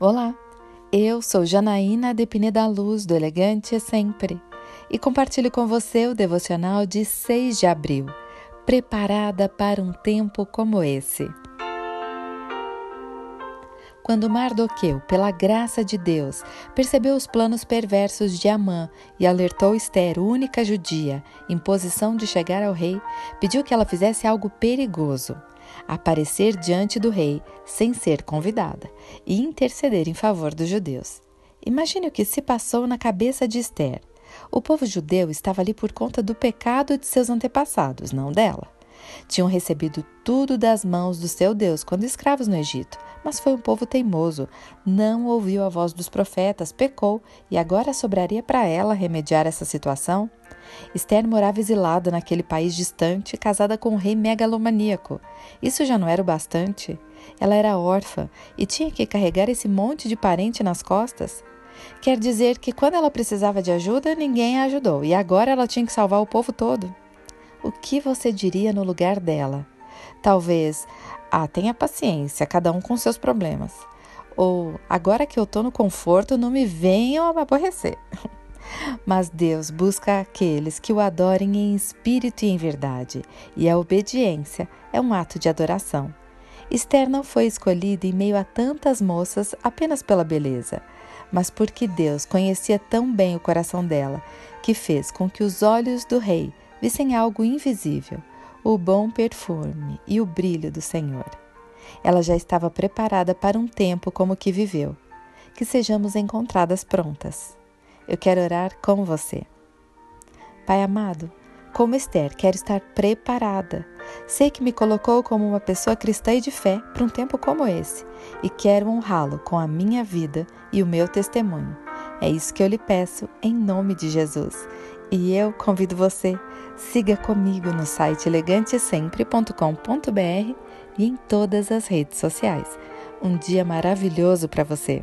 Olá, eu sou Janaína Depine da Luz do Elegante Sempre e compartilho com você o devocional de 6 de abril, preparada para um tempo como esse. Quando Mardoqueu, pela graça de Deus, percebeu os planos perversos de Amã e alertou Esther, única judia, em posição de chegar ao rei, pediu que ela fizesse algo perigoso aparecer diante do rei sem ser convidada e interceder em favor dos judeus. Imagine o que se passou na cabeça de Esther. O povo judeu estava ali por conta do pecado de seus antepassados, não dela. Tinham recebido tudo das mãos do seu Deus quando escravos no Egito, mas foi um povo teimoso, não ouviu a voz dos profetas, pecou e agora sobraria para ela remediar essa situação? Esther morava exilada naquele país distante, casada com um rei megalomaníaco. Isso já não era o bastante? Ela era órfã e tinha que carregar esse monte de parente nas costas? Quer dizer que quando ela precisava de ajuda, ninguém a ajudou e agora ela tinha que salvar o povo todo? O que você diria no lugar dela? Talvez, ah, tenha paciência, cada um com seus problemas. Ou, agora que eu tô no conforto, não me venham aborrecer. Mas Deus busca aqueles que o adorem em espírito e em verdade, e a obediência é um ato de adoração. Esther não foi escolhida em meio a tantas moças apenas pela beleza, mas porque Deus conhecia tão bem o coração dela, que fez com que os olhos do rei vissem algo invisível, o bom perfume e o brilho do Senhor. Ela já estava preparada para um tempo como o que viveu. Que sejamos encontradas prontas. Eu quero orar com você. Pai amado, como Esther, quero estar preparada. Sei que me colocou como uma pessoa cristã e de fé para um tempo como esse e quero honrá-lo com a minha vida e o meu testemunho. É isso que eu lhe peço em nome de Jesus. E eu convido você, siga comigo no site elegantesempre.com.br e em todas as redes sociais. Um dia maravilhoso para você!